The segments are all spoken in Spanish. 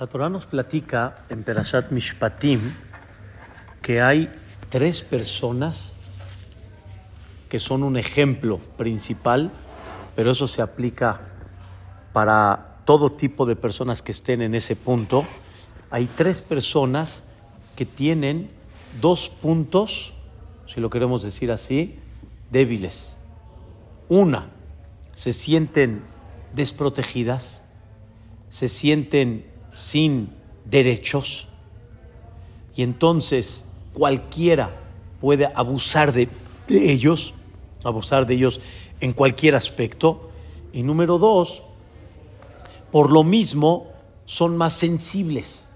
La Torah nos platica en Perashat Mishpatim que hay tres personas que son un ejemplo principal, pero eso se aplica para todo tipo de personas que estén en ese punto. Hay tres personas que tienen dos puntos, si lo queremos decir así, débiles. Una, se sienten desprotegidas, se sienten sin derechos y entonces cualquiera puede abusar de, ellos, abusar de ellos en cualquier aspecto. Y número dos, por lo mismo son más sensibles.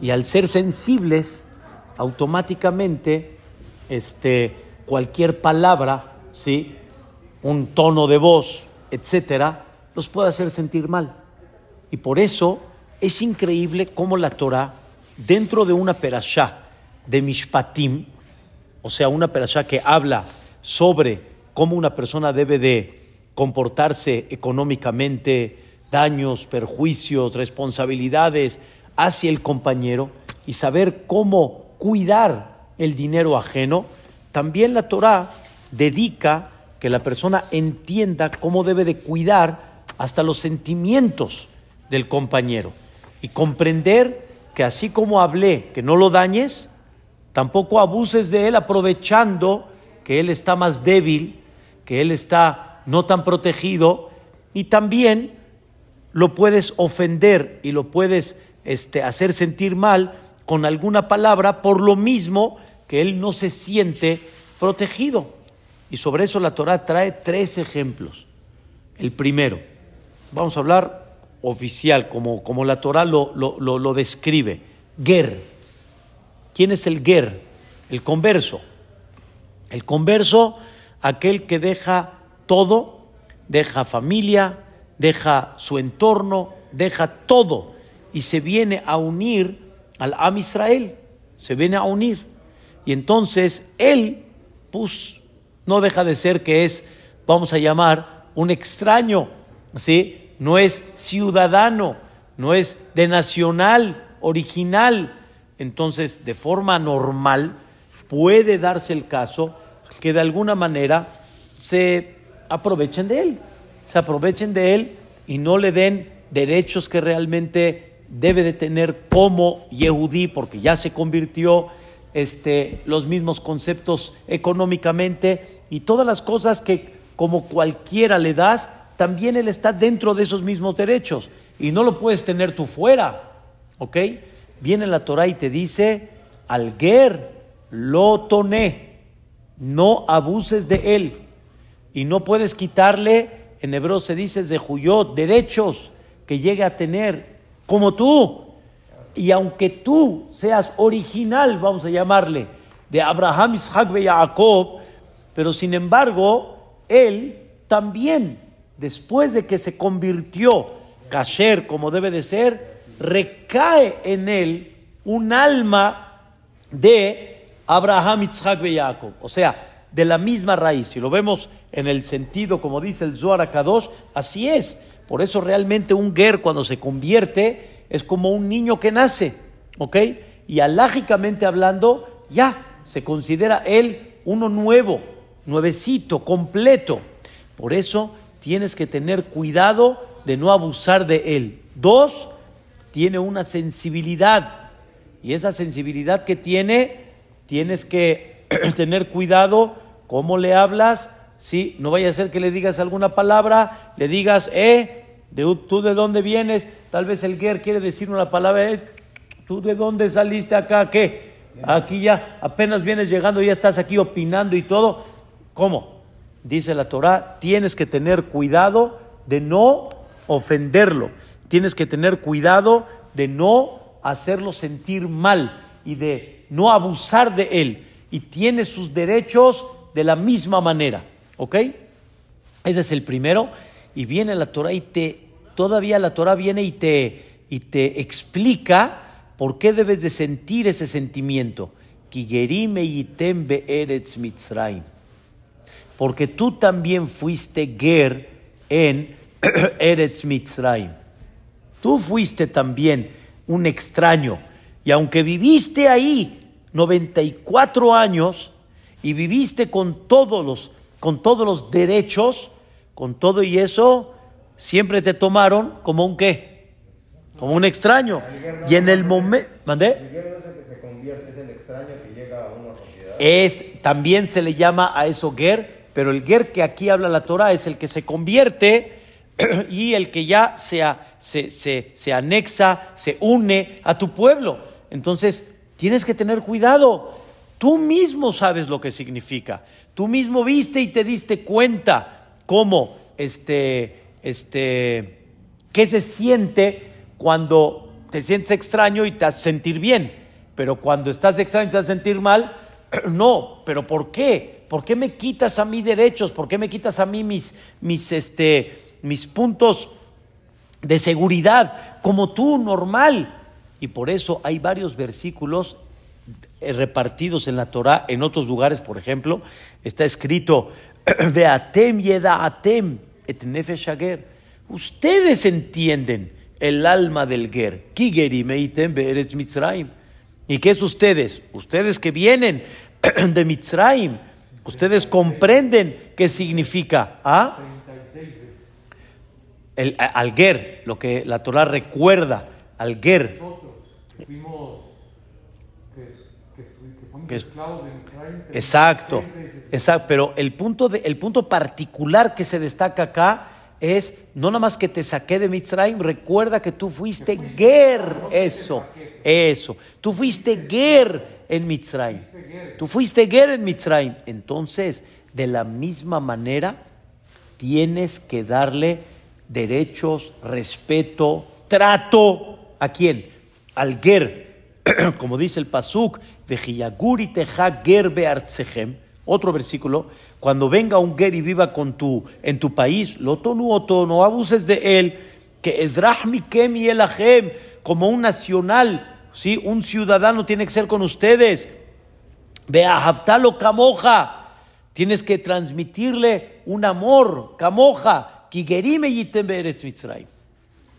Y al ser sensibles, automáticamente este, cualquier palabra, ¿sí? un tono de voz, etcétera, los puede hacer sentir mal. Y por eso es increíble cómo la Torah, dentro de una perashá de Mishpatim, o sea, una perashá que habla sobre cómo una persona debe de comportarse económicamente, daños, perjuicios, responsabilidades hacia el compañero y saber cómo cuidar el dinero ajeno, también la Torah dedica que la persona entienda cómo debe de cuidar hasta los sentimientos del compañero y comprender que así como hablé, que no lo dañes, tampoco abuses de él aprovechando que él está más débil, que él está no tan protegido y también lo puedes ofender y lo puedes este, hacer sentir mal con alguna palabra por lo mismo que él no se siente protegido. Y sobre eso la Torah trae tres ejemplos. El primero, vamos a hablar oficial, como, como la Torah lo, lo, describe. Ger. ¿Quién es el Ger? El converso. El converso, aquel que deja todo, deja familia, deja su entorno, deja todo y se viene a unir al Am Israel, se viene a unir. Y entonces él, pues, no deja de ser que es, vamos a llamar, un extraño, ¿sí? No es ciudadano, no es de nacional, original. Entonces, de forma normal, puede darse el caso que de alguna manera se aprovechen de él, se aprovechen de él y no le den derechos que realmente debe de tener como Yehudí, porque ya se convirtió este, los mismos conceptos económicamente y todas las cosas que como cualquiera le das, también él está dentro de esos mismos derechos y no lo puedes tener tú fuera. ¿Ok? Viene la Torah y te dice, Alguer lo toné, no abuses de él y no puedes quitarle, en hebreo se dice de Juyot, derechos que llegue a tener como tú. Y aunque tú seas original, vamos a llamarle, de Abraham, Isaac y Jacob, pero sin embargo, él también después de que se convirtió kasher como debe de ser, recae en él un alma de Abraham, Isaac y Jacob. O sea, de la misma raíz. Si lo vemos en el sentido, como dice el Zohar Kadosh, así es. Por eso realmente un ger cuando se convierte es como un niño que nace. ¿Ok? Y alágicamente hablando, ya se considera él uno nuevo, nuevecito, completo. Por eso tienes que tener cuidado de no abusar de él. Dos, tiene una sensibilidad. Y esa sensibilidad que tiene, tienes que tener cuidado cómo le hablas. ¿sí? No vaya a ser que le digas alguna palabra, le digas, eh, de, ¿tú de dónde vienes? Tal vez el guer quiere decir una palabra, eh, ¿tú de dónde saliste acá? ¿Qué? Aquí ya apenas vienes llegando, ya estás aquí opinando y todo. ¿Cómo? Dice la Torah, tienes que tener cuidado de no ofenderlo, tienes que tener cuidado de no hacerlo sentir mal y de no abusar de él. Y tiene sus derechos de la misma manera. ¿Ok? Ese es el primero. Y viene la Torah y te, todavía la Torah viene y te, y te explica por qué debes de sentir ese sentimiento. Kigerime porque tú también fuiste Ger en Eretz Mitzrayim. tú fuiste también un extraño y aunque viviste ahí 94 años y viviste con todos los, con todos los derechos, con todo y eso, siempre te tomaron como un qué, como un extraño. Y en el momento, ¿mandé? Es, también se le llama a eso ger, pero el ger que aquí habla la Torah es el que se convierte y el que ya se, se, se anexa, se une a tu pueblo. Entonces, tienes que tener cuidado. Tú mismo sabes lo que significa. Tú mismo viste y te diste cuenta cómo, este, este, qué se siente cuando te sientes extraño y te hace sentir bien. Pero cuando estás extraño y te hace sentir mal, no. ¿Pero por qué? ¿Por qué me quitas a mí derechos? ¿Por qué me quitas a mí mis, mis, este, mis puntos de seguridad como tú, normal? Y por eso hay varios versículos eh, repartidos en la Torah, en otros lugares, por ejemplo, está escrito, Veatem atem et nefesh Ustedes entienden el alma del ger. ¿Y qué es ustedes? Ustedes que vienen de Mitzrayim. Ustedes comprenden qué significa. ¿Ah? El, al ger, lo que la Torah recuerda, al ger exacto, exacto, pero el punto, de, el punto particular que se destaca acá es no nada más que te saqué de Mitzrayim, recuerda que tú fuiste ger, eso, eso, tú fuiste ger en Mitzrayim, tú fuiste ger en Mitzrayim, entonces de la misma manera tienes que darle derechos, respeto, trato, ¿a quién? Al ger, como dice el Pasuk, otro versículo, cuando venga un ger y viva con tu, en tu país, lo tonu no abuses de él, que es kem y elahem, como un nacional, ¿sí? un ciudadano tiene que ser con ustedes. Ve a camoja, tienes que transmitirle un amor, camoja, kigerime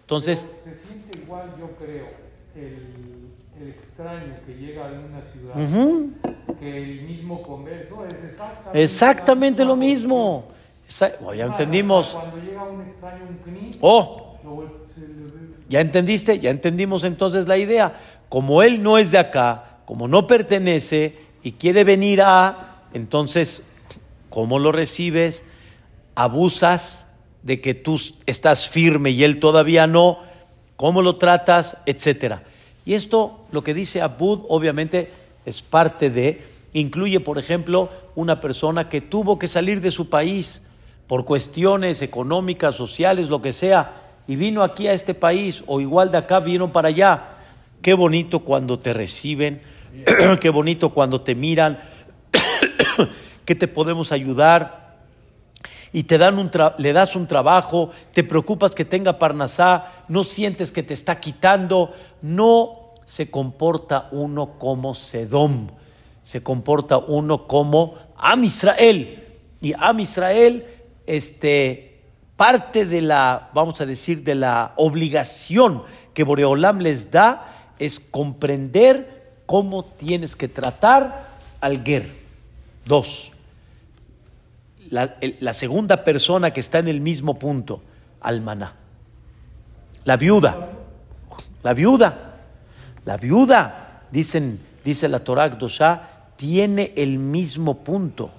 Entonces, se siente extraño que llega a una ciudad, que el mismo converso es exactamente, exactamente lo mismo. Oh, ya entendimos. Cuando llega un extraño, un oh, ya entendiste, ya entendimos entonces la idea. Como él no es de acá, como no pertenece y quiere venir a, entonces, ¿cómo lo recibes? Abusas de que tú estás firme y él todavía no. ¿Cómo lo tratas? Etcétera. Y esto, lo que dice Abud, obviamente es parte de, incluye, por ejemplo, una persona que tuvo que salir de su país por cuestiones económicas, sociales, lo que sea, y vino aquí a este país, o igual de acá vino para allá. Qué bonito cuando te reciben, qué bonito cuando te miran, que te podemos ayudar y te dan un le das un trabajo, te preocupas que tenga parnasá, no sientes que te está quitando, no se comporta uno como Sedom, se comporta uno como Am Israel. Y Am Israel, este, parte de la, vamos a decir, de la obligación que Boreolam les da es comprender cómo tienes que tratar al Ger. Dos, la, segunda persona que está en el mismo punto, Almaná. La viuda, la viuda, la viuda, dicen, dice la Torah Dosha, tiene el mismo punto.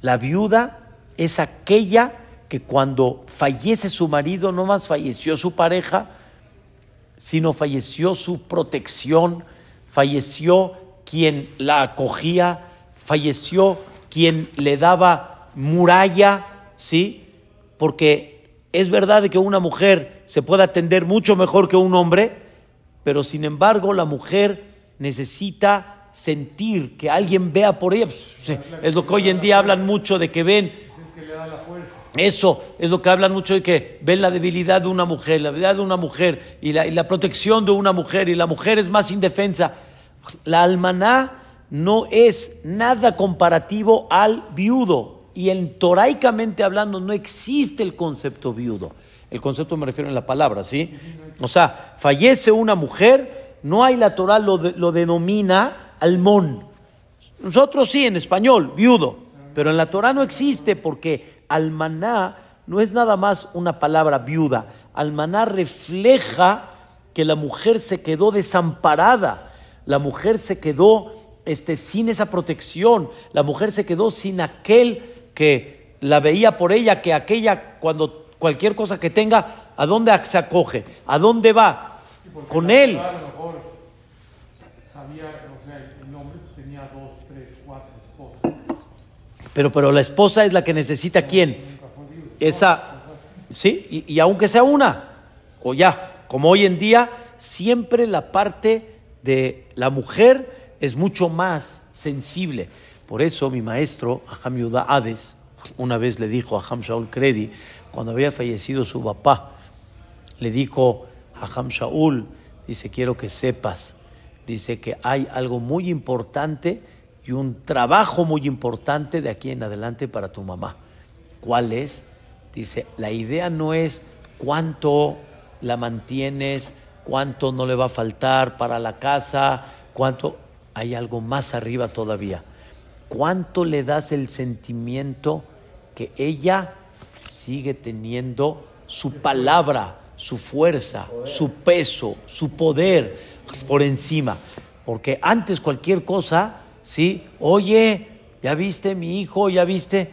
La viuda es aquella que cuando fallece su marido, no más falleció su pareja, sino falleció su protección, falleció quien la acogía, falleció quien le daba muralla, ¿sí? Porque es verdad que una mujer se puede atender mucho mejor que un hombre, pero sin embargo la mujer necesita sentir que alguien vea por ella. Es lo que hoy en día hablan mucho de que ven. Eso es lo que hablan mucho de que ven la debilidad de una mujer, la debilidad de una mujer y la, y la protección de una mujer y la mujer es más indefensa. La almaná no es nada comparativo al viudo y en toraicamente hablando no existe el concepto viudo. El concepto me refiero en la palabra, ¿sí? O sea, fallece una mujer, no hay la Torah lo, lo denomina almón. Nosotros sí, en español, viudo. Pero en la Torah no existe porque almaná no es nada más una palabra viuda. Almaná refleja que la mujer se quedó desamparada. La mujer se quedó este, sin esa protección. La mujer se quedó sin aquel que la veía por ella, que aquella cuando cualquier cosa que tenga, ¿a dónde se acoge? ¿A dónde va? Con él. A lo mejor sabía, o sea, el hombre pues, tenía dos, tres, cuatro esposas. Pero, pero la esposa es la que necesita quién? Esa, ¿sí? Y, y aunque sea una, o ya, como hoy en día, siempre la parte de la mujer es mucho más sensible. Por eso mi maestro, Aham Yuda Hades, una vez le dijo a Aham Shaul Kredi, cuando había fallecido su papá, le dijo a Aham Shaul, dice, quiero que sepas, dice que hay algo muy importante y un trabajo muy importante de aquí en adelante para tu mamá. ¿Cuál es? Dice, la idea no es cuánto la mantienes, cuánto no le va a faltar para la casa, cuánto... Hay algo más arriba todavía. ¿Cuánto le das el sentimiento que ella sigue teniendo su palabra, su fuerza, su peso, su poder por encima? Porque antes cualquier cosa, ¿sí? Oye, ¿ya viste mi hijo? ¿Ya viste?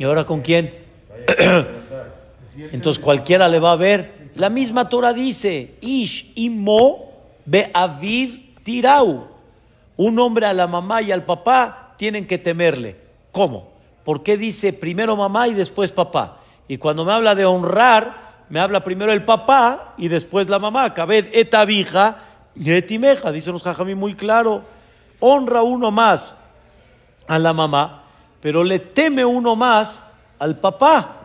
¿Y ahora con quién? Entonces cualquiera le va a ver. La misma Torah dice, Ish imo beaviv tirau. Un hombre a la mamá y al papá tienen que temerle. ¿Cómo? ¿Por qué dice primero mamá y después papá? Y cuando me habla de honrar, me habla primero el papá y después la mamá. Cabed etavija y etimeja. Dicen los jajamí muy claro. Honra uno más a la mamá, pero le teme uno más al papá.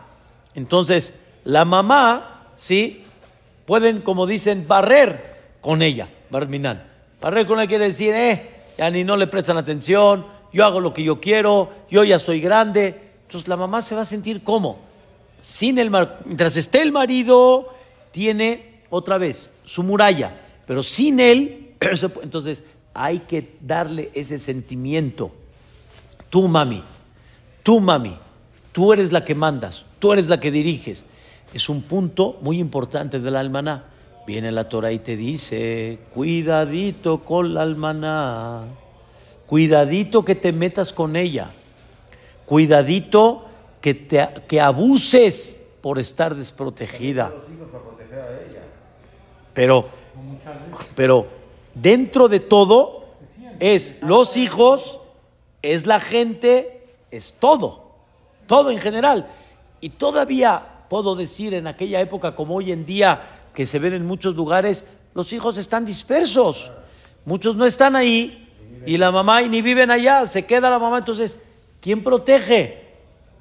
Entonces, la mamá, ¿sí? Pueden, como dicen, barrer con ella, barminan. Barrer con ella quiere decir, eh, ya ni no le prestan atención, yo hago lo que yo quiero, yo ya soy grande. Entonces la mamá se va a sentir como. Sin el mientras esté el marido, tiene otra vez su muralla, pero sin él, entonces hay que darle ese sentimiento. Tú, mami, tú, mami, tú eres la que mandas, tú eres la que diriges. Es un punto muy importante del almaná. Viene la Torah y te dice, cuidadito con la almaná, cuidadito que te metas con ella, cuidadito que, te, que abuses por estar desprotegida. Pero, pero dentro de todo es los hijos, es la gente, es todo, todo en general. Y todavía puedo decir en aquella época como hoy en día que se ven en muchos lugares, los hijos están dispersos. Muchos no están ahí y la mamá y ni viven allá, se queda la mamá. Entonces, ¿quién protege?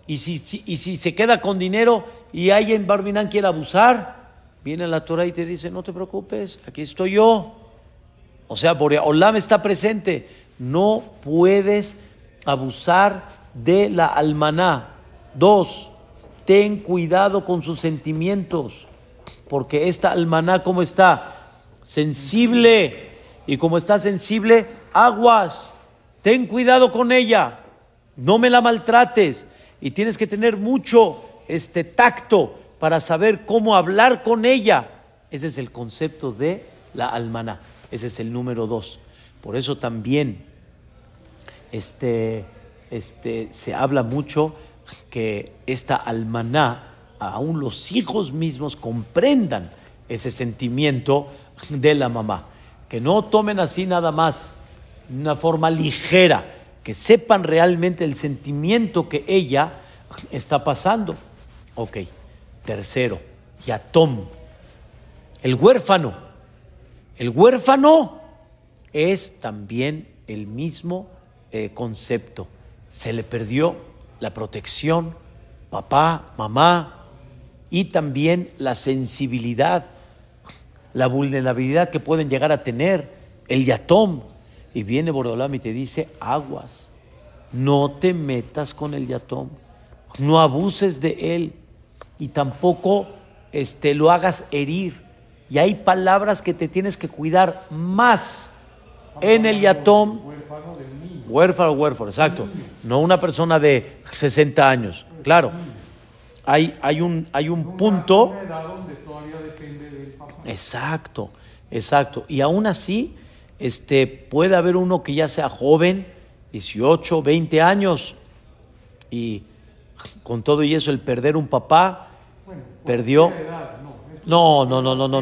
Y si, y si se queda con dinero y alguien Barminán quiere abusar, viene la Torah y te dice, no te preocupes, aquí estoy yo. O sea, Boreolam está presente. No puedes abusar de la almaná. Dos, ten cuidado con sus sentimientos, porque esta almaná, ¿cómo está? Sensible. Y como está sensible, aguas. Ten cuidado con ella. No me la maltrates. Y tienes que tener mucho este tacto para saber cómo hablar con ella. Ese es el concepto de la almaná. Ese es el número dos. Por eso también este, este, se habla mucho que esta almaná, aún los hijos mismos comprendan ese sentimiento de la mamá. Que no tomen así nada más, una forma ligera, que sepan realmente el sentimiento que ella está pasando. Ok, tercero, yatom, el huérfano. El huérfano es también el mismo eh, concepto. Se le perdió la protección, papá, mamá, y también la sensibilidad, la vulnerabilidad que pueden llegar a tener, el yatom. Y viene Boreolam y te dice, aguas, no te metas con el yatom, no abuses de él y tampoco este, lo hagas herir. Y hay palabras que te tienes que cuidar más en el yatom. Huérfano. Huérfano, exacto. No una persona de 60 años. Claro. Hay, hay, un, hay un punto. Exacto, exacto. Y aún así, este, puede haber uno que ya sea joven, 18, 20 años, y con todo y eso, el perder un papá, Bueno, perdió. edad, no. No, no, no, no, no,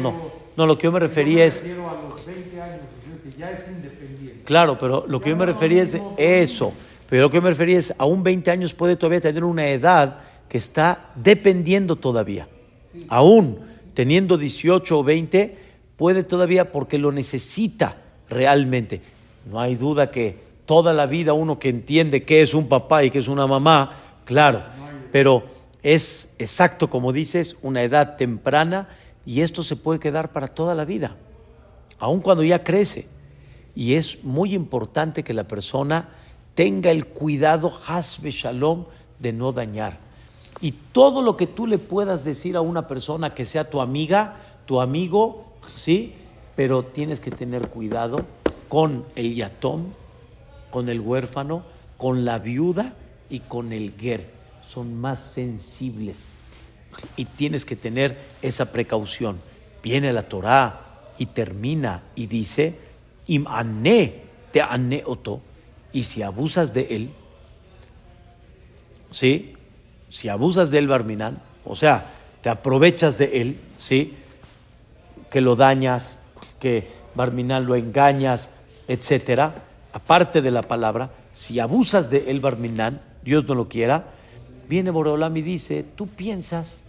no. Lo que yo me refería Yo es. refiero a los 20 años, es decir, que ya es independiente. Claro, pero lo que yo me refería es de eso. Pero lo que me refería es, aún 20 años puede todavía tener una edad que está dependiendo todavía. Aún teniendo 18 o 20, puede todavía porque lo necesita realmente. No hay duda que toda la vida uno que entiende qué es un papá y qué es una mamá, claro, pero es exacto como dices, una edad temprana y esto se puede quedar para toda la vida aun cuando ya crece. Y es muy importante que la persona tenga el cuidado, hasbe shalom, de no dañar. Y todo lo que tú le puedas decir a una persona que sea tu amiga, tu amigo, ¿sí? Pero tienes que tener cuidado con el yatón, con el huérfano, con la viuda y con el ger. Son más sensibles y tienes que tener esa precaución. Viene la Torá y termina y dice, im ane te ane oto, y si abusas de él, ¿sí? Si abusas de él, Barminán, o sea, te aprovechas de él, ¿sí? Que lo dañas, que Barminán lo engañas, etcétera, aparte de la palabra, si abusas de él, Barminán, Dios no lo quiera, viene Boreolam y dice, tú piensas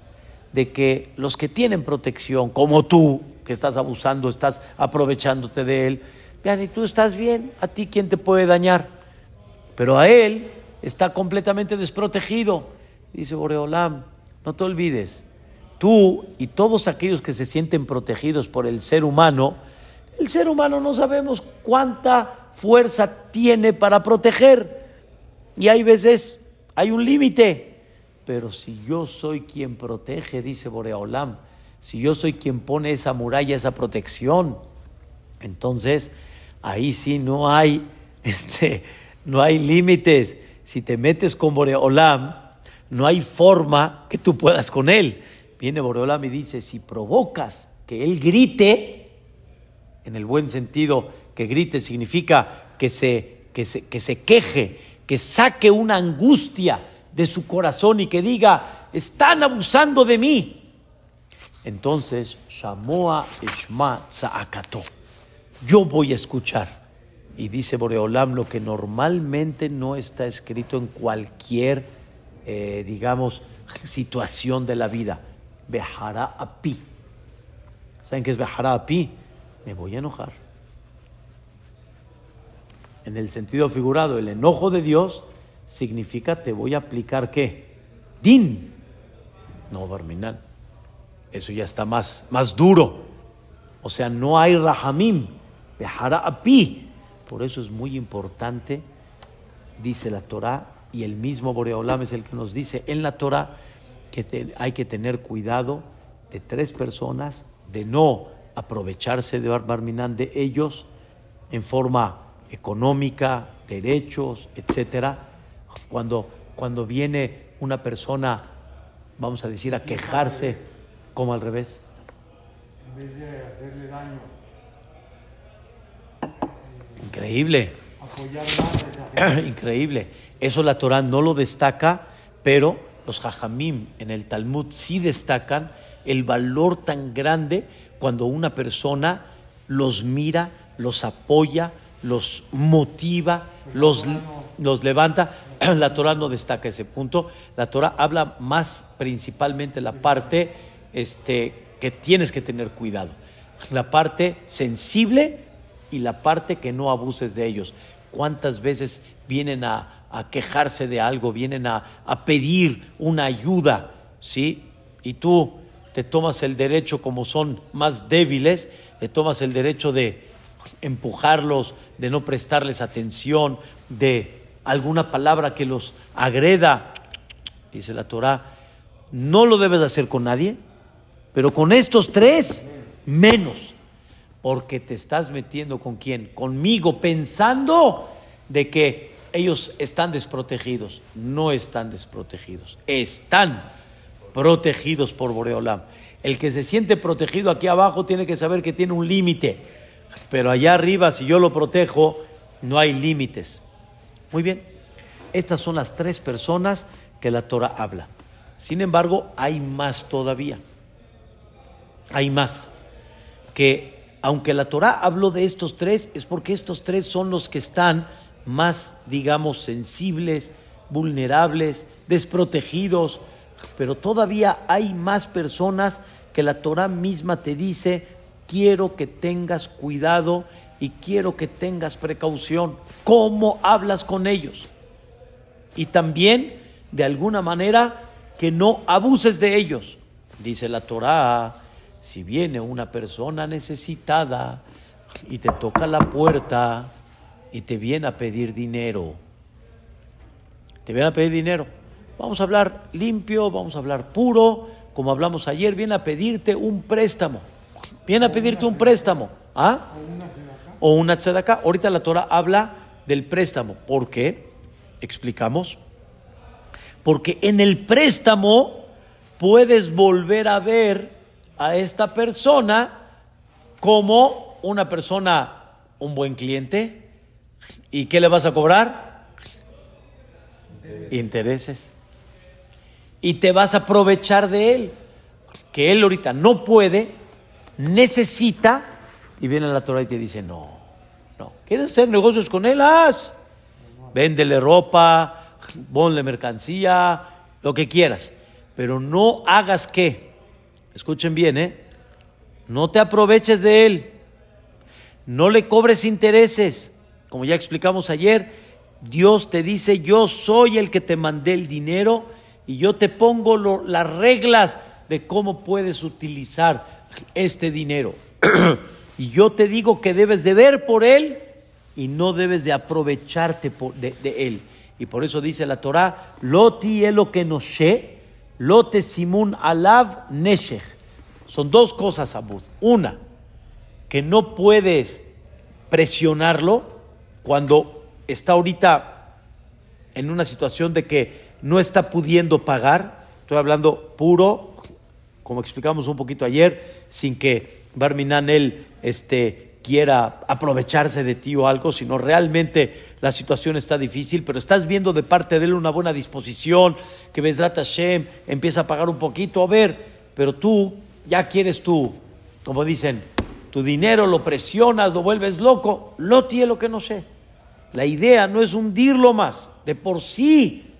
de que los que tienen protección, como tú, que estás abusando, estás aprovechándote de él, vean, y tú estás bien, a ti quién te puede dañar, pero a él está completamente desprotegido. Dice Boreolam, no te olvides, tú y todos aquellos que se sienten protegidos por el ser humano, el ser humano no sabemos cuánta fuerza tiene para proteger. Y hay veces, hay un límite. Pero si yo soy quien protege, dice Boreolam, si yo soy quien pone esa muralla, esa protección, entonces ahí sí no hay, este, no hay límites. Si te metes con Boreolam, no hay forma que tú puedas con él. Viene Boreolam y dice, si provocas que él grite, en el buen sentido, que grite significa que se, que se, que se queje, que saque una angustia de su corazón y que diga, están abusando de mí. Entonces, Shamoa Ishma Saakato. Yo voy a escuchar. Y dice Boreolam lo que normalmente no está escrito en cualquier, eh, digamos, situación de la vida. Bejará api. ¿Saben qué es bejará api? Me voy a enojar. En el sentido figurado, el enojo de Dios significa te voy a aplicar qué? Din. No, Barminal. Eso ya está más, más duro. O sea, no hay rahamim. Bejará api. Por eso es muy importante, dice la Torah, y el mismo Boreolam es el que nos dice en la Torah que te- hay que tener cuidado de tres personas, de no aprovecharse de Barminán de ellos en forma económica, derechos, etcétera. Cuando, cuando viene una persona, vamos a decir, a quejarse, como al revés. En vez de hacerle daño, Increíble. apoyar más. Increíble. Eso la Torah no lo destaca, pero los Jajamim en el Talmud sí destacan el valor tan grande cuando una persona los mira, los apoya, los motiva, los, los levanta. La Torah no destaca ese punto. La Torah habla más principalmente la parte este, que tienes que tener cuidado. La parte sensible y la parte que no abuses de ellos. ¿Cuántas veces vienen a, a quejarse de algo, vienen a, a pedir una ayuda, ¿sí? Y tú te tomas el derecho, como son más débiles, te tomas el derecho de empujarlos, de no prestarles atención, de alguna palabra que los agreda, dice la Torah, no lo debes de hacer con nadie, Pero con estos tres, menos. Porque te estás metiendo con quién? Conmigo, pensando de que ellos están desprotegidos. No están desprotegidos. Están protegidos por Boreolam. El que se siente protegido aquí abajo tiene que saber que tiene un límite. Pero allá arriba, si yo lo protejo, no hay límites. Muy bien. Estas son las tres personas que la Torah habla. Sin embargo, hay más todavía. Hay más. Que aunque la Torah habló de estos tres, es porque estos tres son los que están más, digamos, sensibles, vulnerables, desprotegidos. Pero todavía hay más personas que la Torah misma te dice, quiero que tengas cuidado y quiero que tengas precaución. ¿Cómo hablas con ellos? Y también, de alguna manera, que no abuses de ellos. Dice la Torah, si viene una persona necesitada y te toca la puerta y te viene a pedir dinero, te viene a pedir dinero, vamos a hablar limpio, vamos a hablar puro, como hablamos ayer, viene a pedirte un préstamo, viene a pedirte un préstamo, ¿ah? O una tzedakah. Ahorita la Torah habla del préstamo, ¿por qué? Explicamos. Porque en el préstamo puedes volver a ver a esta persona como una persona, un buen cliente. ¿Y qué le vas a cobrar? Intereses. Y te vas a aprovechar de él, que él ahorita no puede, necesita, y viene la Torah y te dice, no, no, ¿quieres hacer negocios con él? Haz. Véndele ropa, ponle mercancía, lo que quieras. Pero no hagas qué. Escuchen bien, ¿eh? No te aproveches de él. No le cobres intereses. Como ya explicamos ayer, Dios te dice, yo soy el que te mandé el dinero y yo te pongo las reglas de cómo puedes utilizar este dinero. y yo te digo que debes de ver por él y no debes de aprovecharte de, él. Y por eso dice la Torah, Loti elo que noshe, lote simun alav neshech. Son dos cosas, Abud. Una, que no puedes presionarlo cuando está ahorita en una situación de que no está pudiendo pagar. Estoy hablando puro, como explicamos un poquito ayer, sin que Barminan él este, quiera aprovecharse de ti o algo, sino realmente la situación está difícil, pero estás viendo de parte de él una buena disposición, que Besrat Hashem empieza a pagar un poquito, a ver, pero tú ya quieres tú, como dicen, tu dinero lo presionas, lo vuelves loco, lo tiene lo que no sé. La idea no es hundirlo más, de por sí,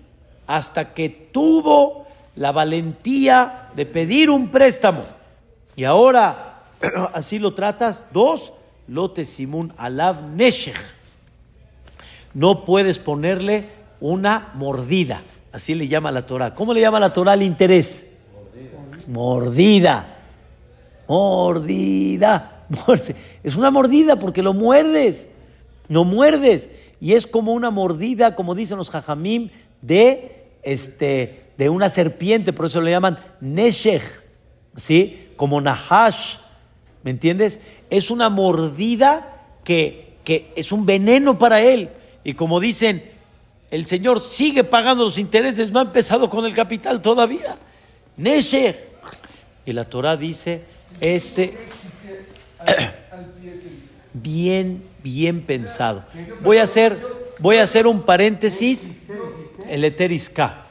hasta que tuvo la valentía de pedir un préstamo. Y ahora así lo tratas, dos, lote simun alav neshech. No puedes ponerle una mordida. Así le llama la Torah. ¿Cómo le llama la Torah al interés? Mordida. Mordida. Es una mordida porque lo muerdes. No muerdes. Y es como una mordida, como dicen los jajamim, de, este, de una serpiente. Por eso le llaman neshech. ¿Sí? Como nahash ¿Me entiendes? Es una mordida que, que es un veneno para él. Y como dicen, el Señor sigue pagando los intereses, no ha empezado con el capital todavía. Nesher. Y la Torah dice, este, bien, bien pensado. Voy a hacer, voy a hacer un paréntesis, el eterisca.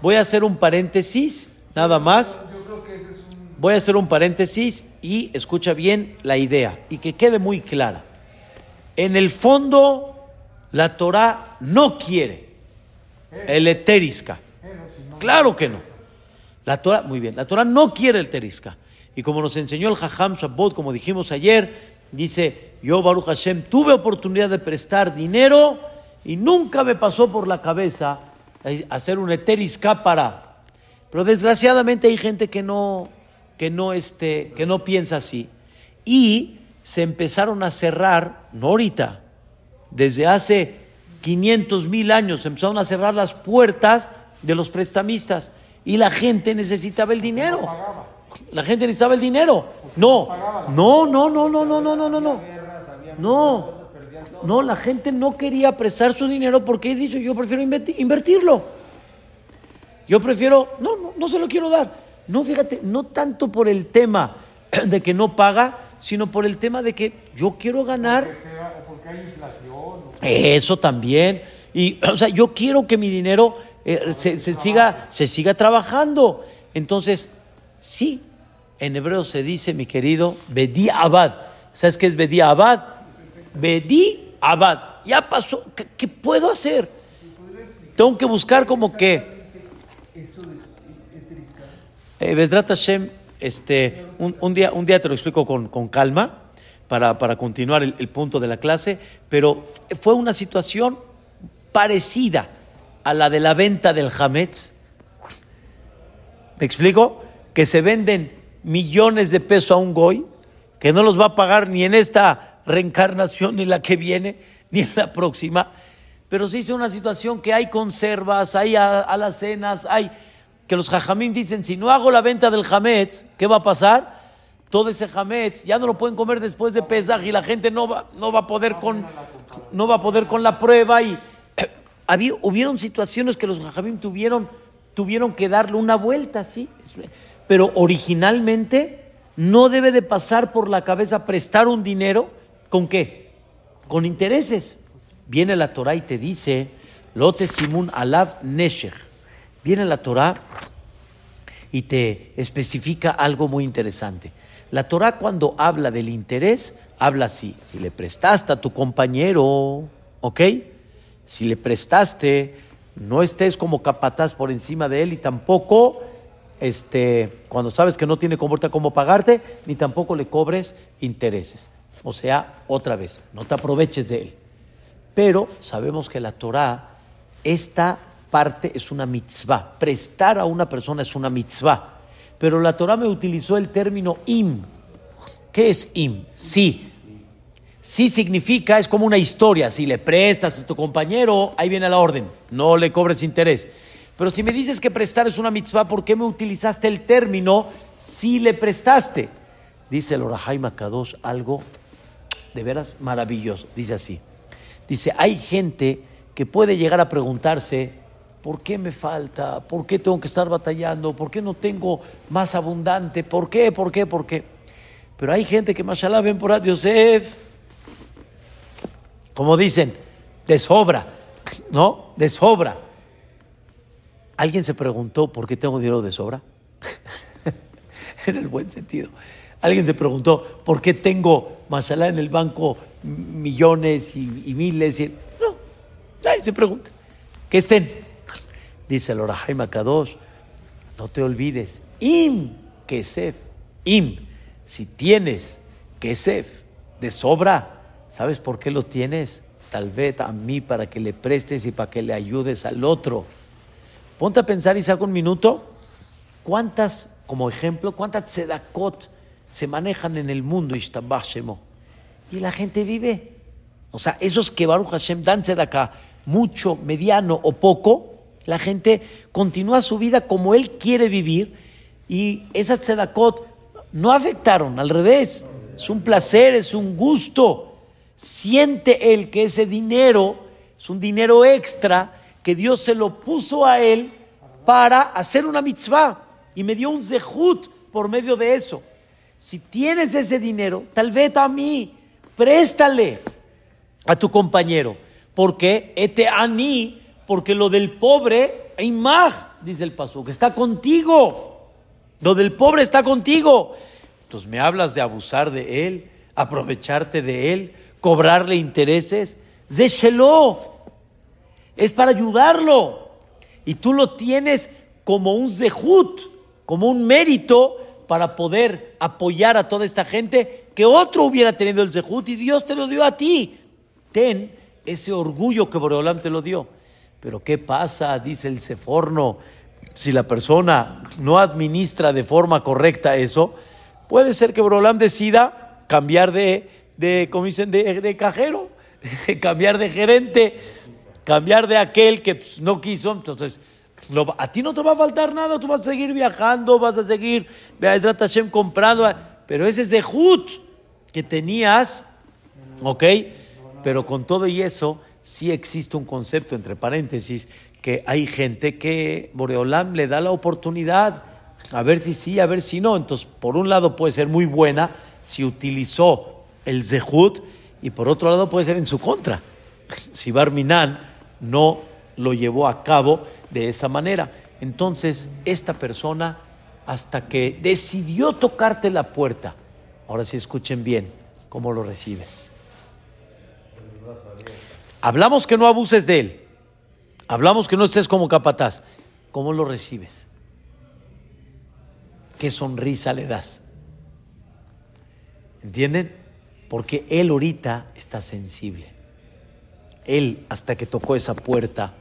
Voy a hacer un paréntesis, nada más. Voy a hacer un paréntesis y escucha bien la idea y que quede muy clara. En el fondo, la Torah no quiere el eterisca. Claro que no. La Torah, muy bien, la Torah no quiere el terisca. Y como nos enseñó el Jajam Shabbat, como dijimos ayer, dice, yo Baruch Hashem tuve oportunidad de prestar dinero y nunca me pasó por la cabeza hacer un para... Pero desgraciadamente hay gente que no, que no, este, que no piensa así. Y se empezaron a cerrar, no ahorita, desde hace 500 mil años, se empezaron a cerrar las puertas de los prestamistas y la gente necesitaba el dinero. La gente necesitaba el dinero. No, no, no, no, no, no, no, no, no, no. No, no, la gente no quería prestar su dinero porque he dicho, yo prefiero invertirlo. Yo prefiero, no, no, no se lo quiero dar. No, fíjate, no tanto por el tema de que no paga, sino por el tema de que yo quiero ganar. Porque, hay inflación. Eso también. Y, o sea, yo quiero que mi dinero eh, se, siga, se siga trabajando. Entonces, sí, en hebreo se dice, mi querido, Bedi Abad. ¿Sabes qué es Bedi Abad? Bedi Abad. Ya pasó. ¿Qué, puedo hacer? Tengo que buscar como que. Eh, Hashem, este, un, día, un día te lo explico con, con calma para, para continuar el, el, punto de la clase, pero fue una situación parecida a la de la venta del Hametz. ¿Me explico? Que se venden millones de pesos a un goy, que no los va a pagar ni en esta reencarnación, ni la que viene, ni en la próxima. Pero se hizo una situación que hay conservas, hay alacenas, hay que los jajamín dicen, si no hago la venta del Hametz, ¿qué va a pasar? Todo ese Hametz ya no lo pueden comer después de Pesaj y la gente no va, no va a poder con no va a poder con la prueba y había, hubieron situaciones que los jajamín tuvieron, tuvieron que darle una vuelta, sí, pero originalmente no debe de pasar por la cabeza prestar un dinero con qué? Con intereses. Viene la Torah y te dice, Lote Simun Alav Nesher Viene la Torah y te especifica algo muy interesante. La Torah cuando habla del interés, habla así, si le prestaste a tu compañero, ¿ok? Si le prestaste, no estés como capataz por encima de él y tampoco, este, cuando sabes que no tiene cómo pagarte, ni tampoco le cobres intereses. O sea, otra vez, no te aproveches de él. Pero sabemos que la Torah está parte es una mitzvah. Prestar a una persona es una mitzvah. Pero la Torah me utilizó el término im. ¿Qué es im? Sí. Sí significa, es como una historia. Si le prestas a tu compañero, ahí viene la orden. No le cobres interés. Pero si me dices que prestar es una mitzvah, ¿por qué me utilizaste el término si le prestaste? Dice el Orahai Makadosh algo de veras maravilloso. Dice así. Dice, hay gente que puede llegar a preguntarse, ¿Por qué me falta? ¿Por qué tengo que estar batallando? ¿Por qué no tengo más abundante? ¿Por qué? ¿Por qué? ¿Por qué? Pero hay gente que, mashallah, ven por Yosef, como dicen, de sobra, ¿no? De sobra. ¿Alguien se preguntó por qué tengo dinero de sobra? en el buen sentido. Alguien se preguntó por qué tengo, mashallah, en el banco millones y, miles. Y... No, nadie se pregunta. Que estén Dice el Orahai Makadosh, no te olvides, im kesef, im, si tienes kesef de sobra, ¿sabes por qué lo tienes? Tal vez a mí para que le prestes y para que le ayudes al otro. Ponte a pensar y saca un minuto, ¿cuántas, como ejemplo, cuántas tzedakot se manejan en el mundo, Y la gente vive. O sea, esos que Baruch Hashem dan tzedakah, mucho, mediano o poco, la gente continúa su vida como él quiere vivir y esas tzedakot no afectaron, al revés. Es un placer, es un gusto. Siente él que ese dinero es un dinero extra que Dios se lo puso a él para hacer una mitzvah y me dio un zehut por medio de eso. Si tienes ese dinero, tal vez a mí, préstale a tu compañero, porque este mí porque lo del pobre, más, dice el paso, que está contigo. Lo del pobre está contigo. Entonces me hablas de abusar de él, aprovecharte de él, cobrarle intereses. Zéchelo. Es para ayudarlo. Y tú lo tienes como un zehut, como un mérito para poder apoyar a toda esta gente que otro hubiera tenido el zehut y Dios te lo dio a ti. Ten ese orgullo que Boreolam te lo dio. Pero ¿qué pasa? Dice el Seforno. Si la persona no administra de forma correcta eso, puede ser que Brolam decida cambiar de, de, dicen, de, cajero, cambiar de gerente, cambiar de aquel que no quiso. Entonces, a ti no te va a faltar nada, tú vas a seguir viajando, vas a seguir, Hashem comprando, pero ese Jut que tenías, ¿ok? Pero con todo y eso, sí existe un concepto, entre paréntesis, que hay gente que Boreolam le da la oportunidad, a ver si sí, a ver si no. Entonces, por un lado puede ser muy buena si utilizó el Zehut, y por otro lado puede ser en su contra, si Barminan no lo llevó a cabo de esa manera. Entonces, esta persona, hasta que decidió tocarte la puerta, ahora sí escuchen bien, ¿cómo lo recibes? Hablamos que no abuses de él. Hablamos que no estés como capataz. ¿Cómo lo recibes? ¿Qué sonrisa le das? ¿Entienden? Porque él ahorita está sensible. Él, hasta que tocó esa puerta,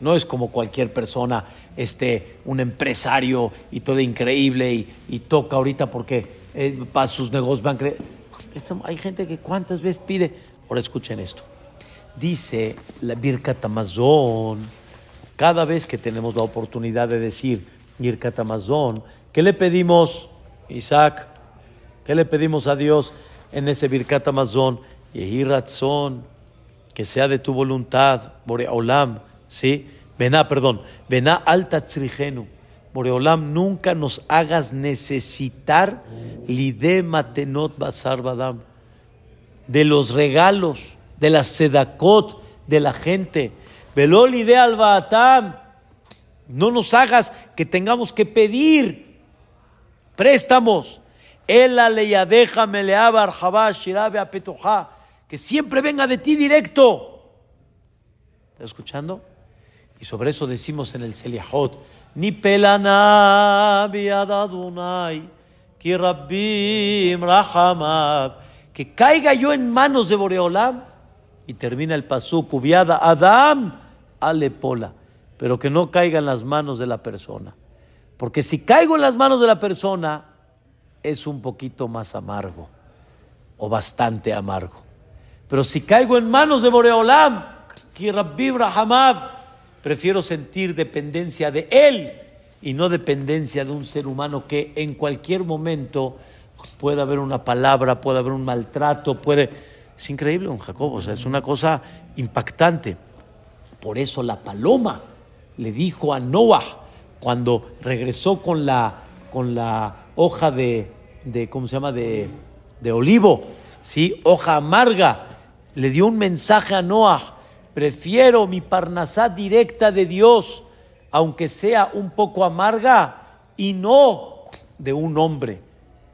no es como cualquier persona, este, un empresario y todo increíble y, toca ahorita porque eh, para sus negocios van a Hay gente que cuántas veces pide. Ahora escuchen esto. Dice la Birkat Amazon, cada vez que tenemos la oportunidad de decir Birkat Amazon, ¿qué le pedimos, Isaac? ¿Qué le pedimos a Dios en ese Birkat Amazon? Yehi que sea de tu voluntad, Boreolam, ¿sí? Vená, perdón, Vená alta tzrijenu. Boreolam, nunca nos hagas necesitar lide matenot basar badam, de los regalos de la sedacot de la gente. Velol de albaatam. No nos hagas que tengamos que pedir préstamos. Ela leyadeja meleaba shirabe apetoja. Que siempre venga de ti directo. ¿Estás escuchando? Y sobre eso decimos en el Seliahot, ni ki rabbim rahamab, que caiga yo en manos de Boreolam y termina el pasú, cubiada, Adam, alepola, pero que no caiga en las manos de la persona. Porque si caigo en las manos de la persona, es un poquito más amargo, o bastante amargo. Pero si caigo en manos de Boreolam, prefiero sentir dependencia de él y no dependencia de un ser humano que en cualquier momento puede haber una palabra, puede haber un maltrato, puede es increíble, don Jacob, o sea, es una cosa impactante. Por eso la paloma le dijo a Noah cuando regresó con la, con la hoja de, de, ¿cómo se llama?, de, de olivo, ¿sí? Hoja amarga. Le dio un mensaje a Noah, prefiero mi parnasá directa de Dios, aunque sea un poco amarga, y no de un hombre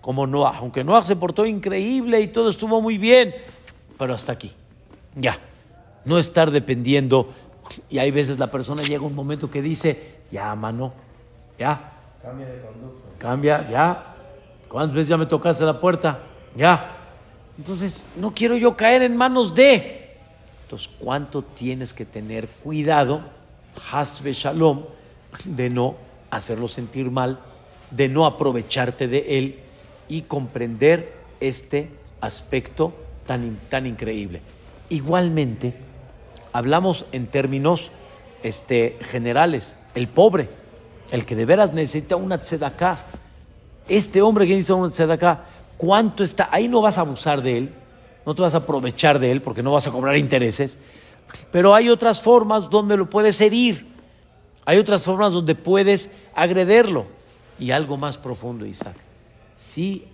como Noah. Aunque Noah se portó increíble y todo estuvo muy bien, pero hasta aquí. Ya. No estar dependiendo. Y hay veces la persona llega un momento que dice, ya, mano, ya. Cambia de conducta. Cambia, ya. ¿Cuántas veces ya me tocaste la puerta? Ya. Entonces, no quiero yo caer en manos de. Entonces, ¿cuánto tienes que tener cuidado, hasbe shalom, de no hacerlo sentir mal, de no aprovecharte de él y comprender este aspecto tan, tan increíble. Igualmente, hablamos en términos este, generales, el pobre, el que de veras necesita una tzedaká. Este hombre que necesita una tzedaká, ¿cuánto está? Ahí no vas a abusar de él, no te vas a aprovechar de él porque no vas a cobrar intereses, pero hay otras formas donde lo puedes herir, hay otras formas donde puedes agrederlo. Y algo más profundo, Isaac, si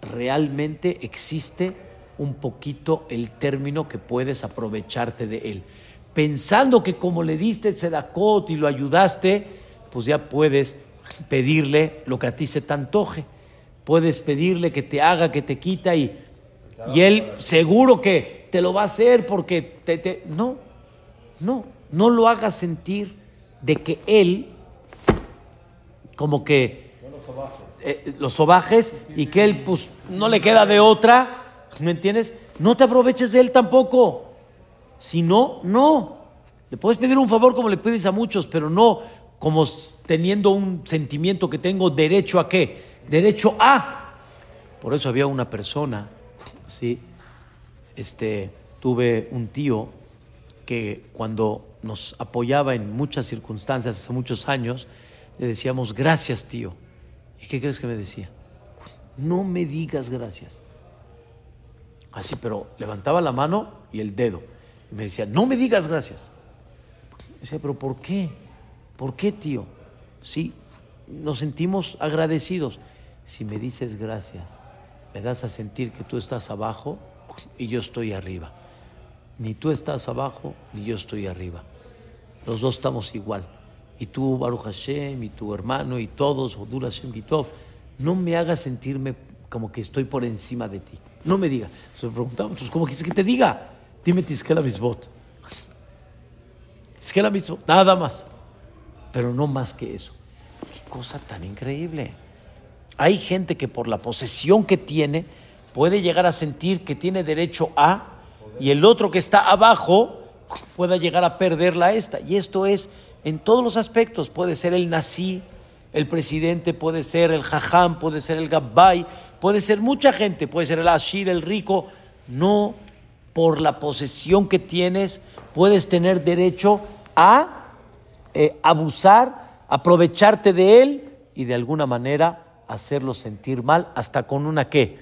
realmente existe un poquito el término que puedes aprovecharte de él. Pensando que como le diste el sedacot y lo ayudaste, pues ya puedes pedirle lo que a ti se te antoje. Puedes pedirle que te haga, que te quita y, y él seguro que te lo va a hacer porque te, te... No, no, no lo hagas sentir de que él como que eh, los sobajes y que él pues no le queda de otra ¿Me entiendes? No te aproveches de él tampoco. Si no, no. Le puedes pedir un favor como le pides a muchos, pero no como teniendo un sentimiento que tengo derecho a qué? Derecho a. Por eso había una persona, ¿sí? Este, tuve un tío que cuando nos apoyaba en muchas circunstancias hace muchos años, le decíamos, gracias tío. ¿Y qué crees que me decía? No me digas gracias. Así, pero levantaba la mano y el dedo. Y me decía, no me digas gracias. decía, pero ¿por qué? ¿Por qué, tío? Sí, nos sentimos agradecidos. Si me dices gracias, me das a sentir que tú estás abajo y yo estoy arriba. Ni tú estás abajo, ni yo estoy arriba. Los dos estamos igual. Y tú, Baruch Hashem, y tu hermano, y todos, Odur Hashem, Kitov, no me hagas sentirme como que estoy por encima de ti. No me diga. Se preguntamos, ¿cómo quieres que te diga? Dime Tisquela Misbot. Tisquela Misbot, nada más. Pero no más que eso. Qué cosa tan increíble. Hay gente que por la posesión que tiene puede llegar a sentir que tiene derecho a y el otro que está abajo pueda llegar a perderla esta. Y esto es en todos los aspectos. Puede ser el nací, el presidente, puede ser el jajam, puede ser el gabbay, puede ser mucha gente, puede ser el ashir, el rico. No por la posesión que tienes puedes tener derecho a eh, abusar, aprovecharte de él y de alguna manera hacerlo sentir mal, hasta con una qué,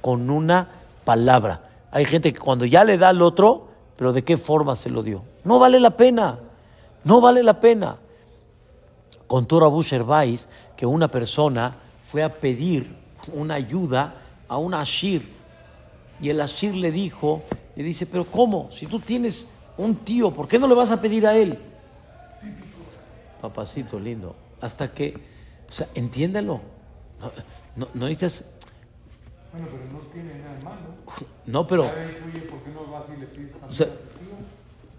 con una palabra. Hay gente que cuando ya le da al otro, pero ¿de qué forma se lo dio? No vale la pena, no vale la pena. Contó Rabu Sherbais que una persona fue a pedir una ayuda a un Ashir y el Ashir le dijo, le dice, pero ¿cómo? Si tú tienes un tío, ¿por qué no le vas a pedir a él? Papacito lindo, hasta que, o sea, entiéndelo. No, no, necesitas bueno, pero no tiene nada malo. No, pero. ¿por qué no o sea,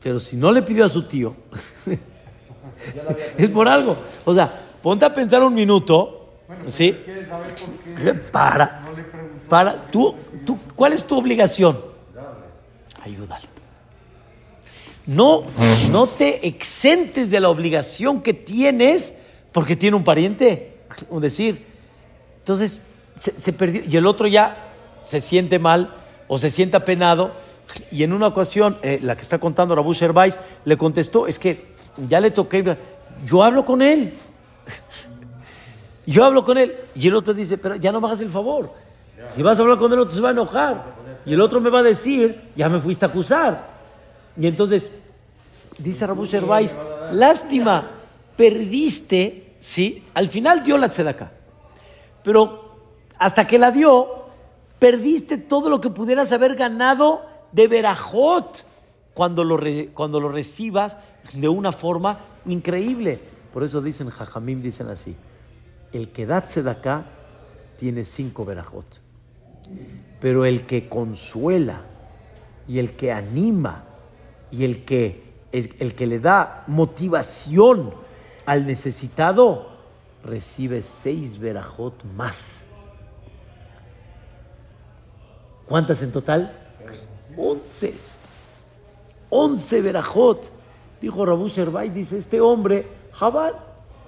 pero si no le pidió a su tío, es por algo. O sea, ponte a pensar un minuto. Bueno, ¿sí? ¿Quieres saber por qué para. no le? Para. Tú, tú, ¿Cuál es tu obligación? Ayúdalo. No, no te exentes de la obligación que tienes porque tiene un pariente. O decir, entonces, se, perdió. Y el otro ya se siente mal o se siente apenado. Y en una ocasión, eh, la que está contando Rabu Sherbais, le contestó, es que ya le toqué, yo hablo con él. yo hablo con él. Y el otro dice, pero ya no me hagas el favor. Si vas a hablar con el otro se va a enojar. Y el otro me va a decir, ya me fuiste a acusar. Y entonces, dice Rabu Sherbais, lástima, perdiste, ¿sí? Al final dio la tzedakah. Pero hasta que la dio, perdiste todo lo que pudieras haber ganado de Berajot cuando lo, cuando lo recibas de una forma increíble. Por eso dicen, Jajamim dicen así, el que da acá tiene cinco Berajot, pero el que consuela y el que anima y el que, el que le da motivación al necesitado, recibe seis Berajot más. ¿Cuántas en total? Once. Once verajot. Dijo Rabu Sherbay, dice, este hombre, Jabal,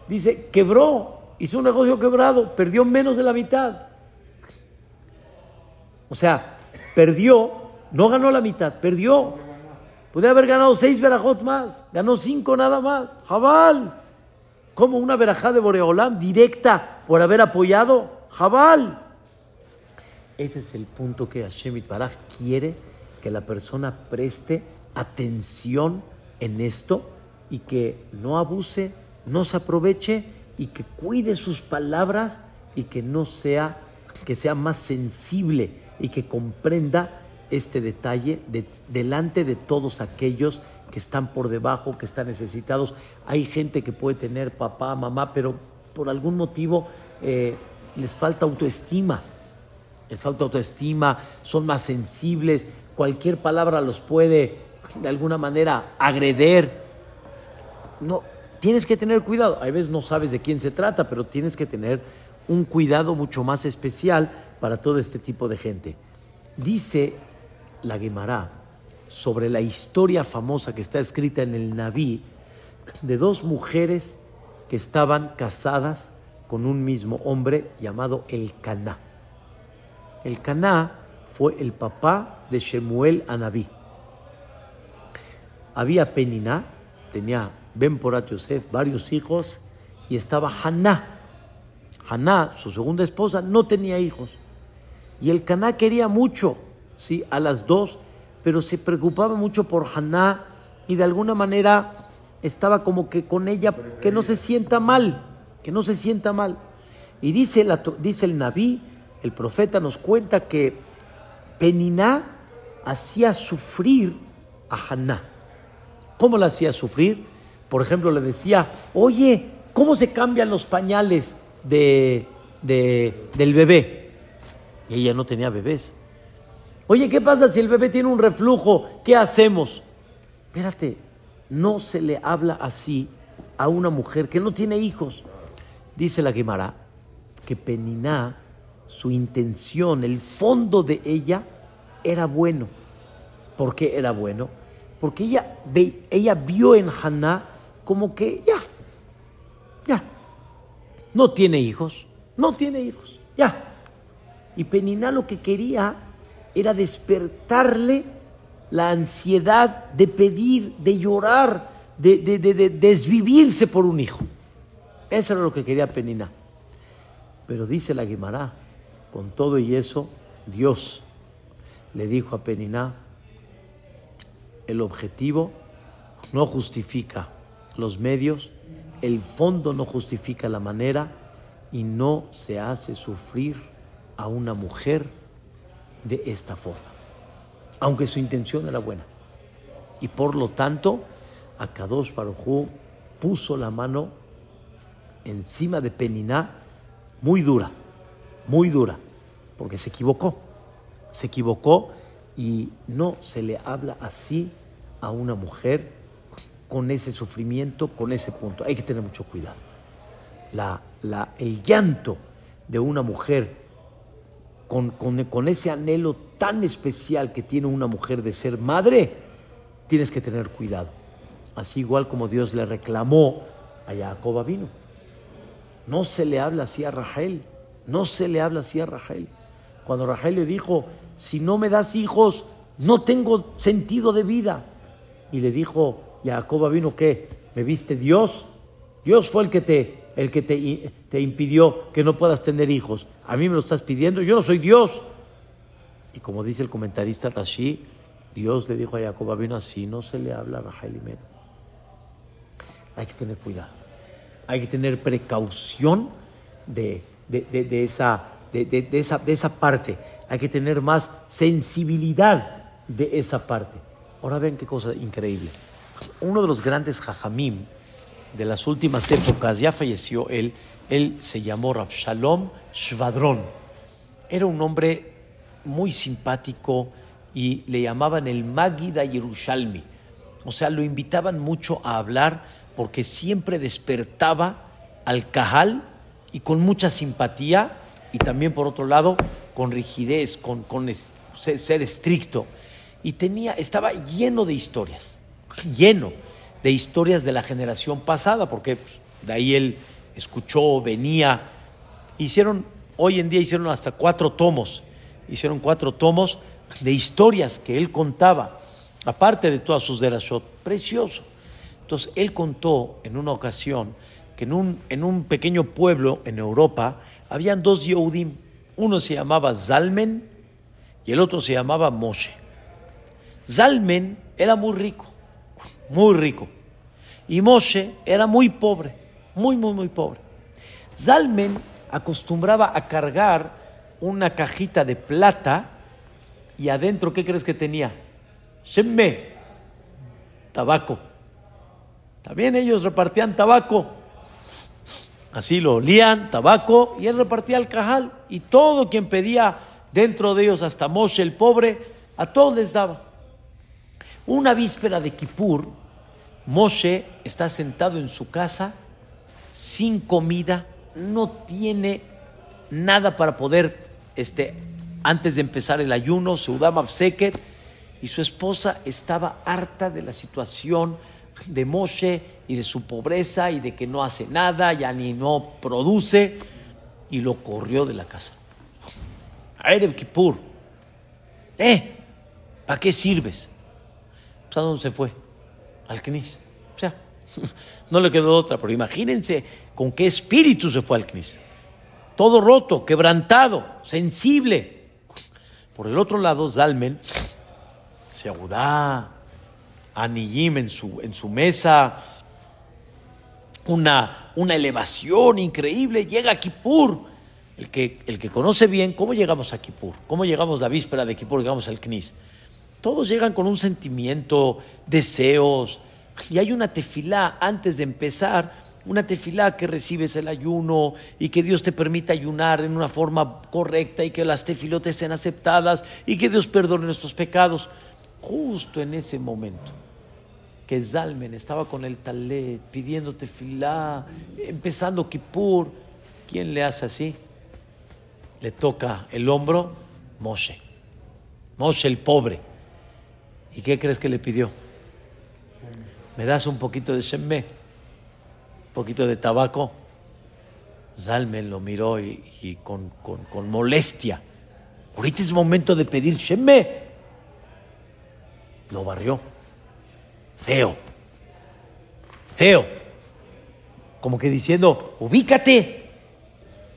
dice, quebró, hizo un negocio quebrado, perdió menos de la mitad. O sea, perdió, no ganó la mitad, perdió. Podría haber ganado seis verajot más, ganó cinco nada más. Jabal, como una verajá de Boreolam directa por haber apoyado. Jabal. Ese es el punto que Hashem Baraj quiere que la persona preste atención en esto y que no abuse, no se aproveche y que cuide sus palabras y que no sea, que sea más sensible y que comprenda este detalle delante de todos aquellos que están por debajo, que están necesitados. Hay gente que puede tener papá, mamá, pero por algún motivo eh, les falta autoestima les falta autoestima, son más sensibles, cualquier palabra los puede de alguna manera agreder. No, tienes que tener cuidado. A veces no sabes de quién se trata, pero tienes que tener un cuidado mucho más especial para todo este tipo de gente. Dice la Gemara sobre la historia famosa que está escrita en el Naví de dos mujeres que estaban casadas con un mismo hombre llamado el Caná. El Caná fue el papá de Shemuel Anabí. había Peniná, tenía Ben Porat Yosef, varios hijos, y estaba Haná. Haná, su segunda esposa, no tenía hijos. Y el Caná quería mucho, sí, a las dos, pero se preocupaba mucho por Haná y de alguna manera estaba como que con ella, que no se sienta mal, que no se sienta mal. Y dice, la, dice el Naví, el profeta nos cuenta que Peniná hacía sufrir a Haná. ¿Cómo la hacía sufrir? Por ejemplo, le decía, oye, ¿cómo se cambian los pañales de, del bebé? Y ella no tenía bebés. Oye, ¿qué pasa si el bebé tiene un reflujo? ¿Qué hacemos? Espérate, no se le habla así a una mujer que no tiene hijos. Dice la Guimara que Peniná, su intención, el fondo de ella era bueno. ¿Por qué era bueno? Porque ella, ella vio en Haná como que ya, ya, no tiene hijos, no tiene hijos, ya. Y Peniná lo que quería era despertarle la ansiedad de pedir, de llorar, de, desvivirse por un hijo. Eso era lo que quería Penina. Pero dice la Guimara, con todo y eso, Dios le dijo a Penina, el objetivo no justifica los medios, el fondo no justifica la manera y no se hace sufrir a una mujer de esta forma aunque su intención era buena. Y por lo tanto, Akadosh Baruj puso la mano encima de Peniná muy dura, muy dura, porque se equivocó, se equivocó y no se le habla así a una mujer con ese sufrimiento, con ese punto. Hay que tener mucho cuidado. La, la, el llanto de una mujer con, con, con ese anhelo tan especial que tiene una mujer de ser madre, tienes que tener cuidado. Así igual como Dios le reclamó a Jacob vino. No se le habla así a Rachel, no se le habla así a Rachel. Cuando Rachel le dijo, si no me das hijos, no tengo sentido de vida. Y le dijo Jacob vino, ¿qué? ¿Me viste Dios? Dios fue el que te, el que te, te impidió que no puedas tener hijos. A mí me lo estás pidiendo, yo no soy Dios. Y como dice el comentarista Rashi, Dios le dijo a Jacob vino así no se le habla a Rahel y Hay que tener cuidado. Hay que tener precaución de, de, esa, de, esa, de esa parte. Hay que tener más sensibilidad de esa parte. Ahora ven qué cosa increíble. Uno de los grandes jajamim de las últimas épocas, ya falleció él, él se llamó Rabshalom Shvadron. Era un hombre muy simpático y le llamaban el Magida Yerushalmi. O sea, lo invitaban mucho a hablar porque siempre despertaba al cajal y con mucha simpatía y también por otro lado con rigidez, con, ser estricto. Y tenía, estaba lleno de historias, lleno de historias de la generación pasada, porque pues, de ahí él escuchó, venía. Hicieron, hoy en día hicieron hasta cuatro tomos hicieron cuatro tomos de historias que él contaba, aparte de todas sus derashot, precioso. Entonces, él contó en una ocasión que en un, en un pequeño pueblo en Europa habían dos Yehudim, uno se llamaba Zalmen y el otro se llamaba Moshe. Zalmen era muy rico, muy rico, y Moshe era muy pobre, muy, muy, muy pobre. Zalmen acostumbraba a cargar una cajita de plata y adentro, ¿qué crees que tenía? Shemme, tabaco. También ellos repartían tabaco. Así lo olían, tabaco, y él repartía el cajal. Y todo quien pedía dentro de ellos, hasta Moshe el pobre, a todos les daba. Una víspera de Kippur, Moshe está sentado en su casa, sin comida, no tiene nada para poder este, antes de empezar el ayuno, Seudama Seket, y su esposa estaba harta de la situación de Moshe y de su pobreza y de que no hace nada, ya ni no produce, y lo corrió de la casa. Ereb Kippur, ¿eh? ¿Para qué sirves? Pues, ¿A dónde se fue? Al Knis. O sea, no le quedó otra, pero imagínense con qué espíritu se fue al Knis. Todo roto, quebrantado, sensible. Por el otro lado, Zalmen se agudá, Aniyim en su, en su mesa, una, una elevación increíble, llega a Kippur. El que, el que conoce bien cómo llegamos a Kippur, cómo llegamos la víspera de Kippur, llegamos al Knis. Todos llegan con un sentimiento, deseos, y hay una tefilá antes de empezar, una tefilá que recibes el ayuno y que Dios te permita ayunar en una forma correcta y que las tefilotes sean aceptadas y que Dios perdone nuestros pecados. Justo en ese momento que Zalmen estaba con el talet pidiendo tefilá, empezando Kippur, ¿quién le hace así? Le toca el hombro Moshe. Moshe el pobre. ¿Y qué crees que le pidió? ¿Me das un poquito de shemé? ¿Un poquito de tabaco? Zalmen lo miró y, con, molestia. Ahorita es momento de pedir shemé. Lo barrió. Feo. Feo. Como que diciendo, ubícate.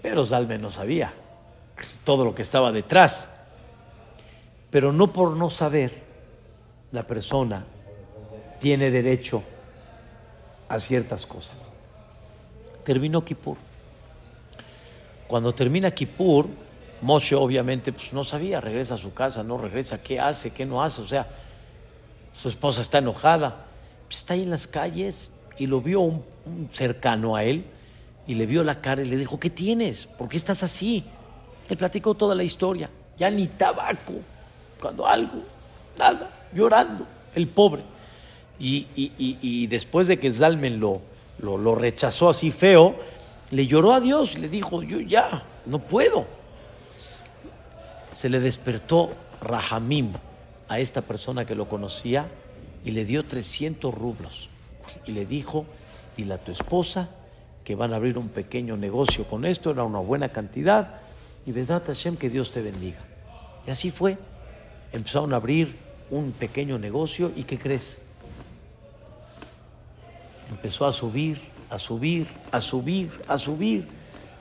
Pero Zalmen no sabía todo lo que estaba detrás. Pero no por no saber, la persona tiene derecho a ciertas cosas. Terminó Kippur. Cuando termina Kippur, Moshe obviamente pues, no sabía, regresa a su casa, no regresa, qué hace, qué no hace, o sea, su esposa está enojada, pues, está ahí en las calles y lo vio un, cercano a él y le vio la cara y le dijo, ¿qué tienes? ¿Por qué estás así? Él platicó toda la historia, ya ni tabaco, cuando algo, nada llorando, el pobre. Y, después de que Zalmen lo, lo, rechazó así feo, le lloró a Dios, le dijo, yo ya, no puedo. Se le despertó Rahamim a esta persona que lo conocía y le dio 300 rublos. Y le dijo, dile a tu esposa que van a abrir un pequeño negocio con esto, era una buena cantidad, y Besat Hashem que Dios te bendiga. Y así fue. Empezaron a abrir un pequeño negocio y ¿qué crees? Empezó a subir, a subir, a subir, a subir.